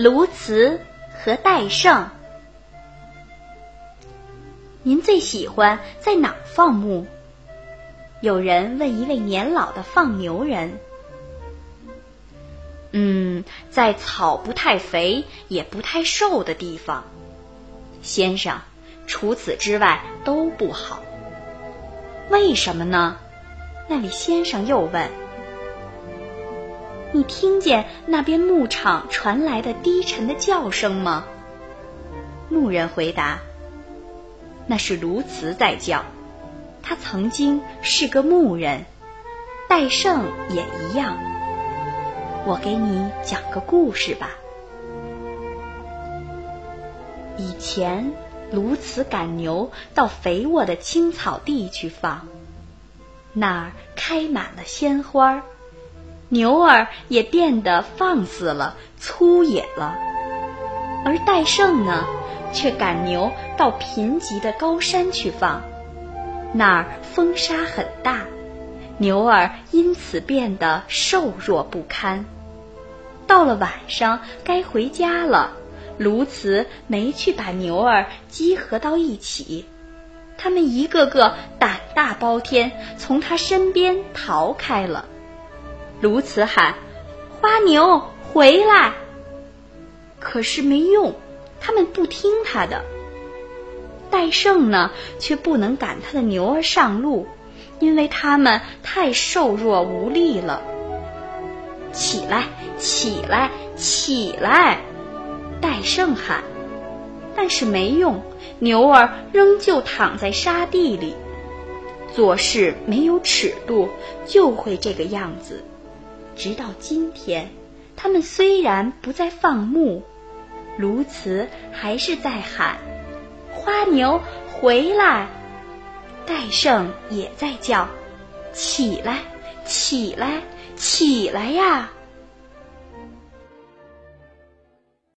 鸬鹚和戴胜。您最喜欢在哪儿放牧？有人问一位年老的放牛人。嗯，在草不太肥也不太瘦的地方，先生。除此之外都不好。为什么呢？那位先生又问。你听见那边牧场传来的低沉的叫声吗？牧人回答：“那是鸬鹚在叫，他曾经是个牧人。戴胜也一样。我给你讲个故事吧。以前，鸬鹚赶牛到肥沃的青草地去放，那儿开满了鲜花儿。”牛儿也变得放肆了，粗野了，而戴胜呢，却赶牛到贫瘠的高山去放，那儿风沙很大，牛儿因此变得瘦弱不堪。到了晚上该回家了，鸬鹚没去把牛儿集合到一起，他们一个个胆大包天，从他身边逃开了。鸬鹚喊：“花牛回来！”可是没用，他们不听他的。戴胜呢，却不能赶他的牛儿上路，因为他们太瘦弱无力了。起来，起来，起来！戴胜喊，但是没用，牛儿仍旧躺在沙地里。做事没有尺度，就会这个样子。直到今天，他们虽然不再放牧，鸬鹚还是在喊：“花牛回来！”戴胜也在叫：“起来，起来，起来呀！”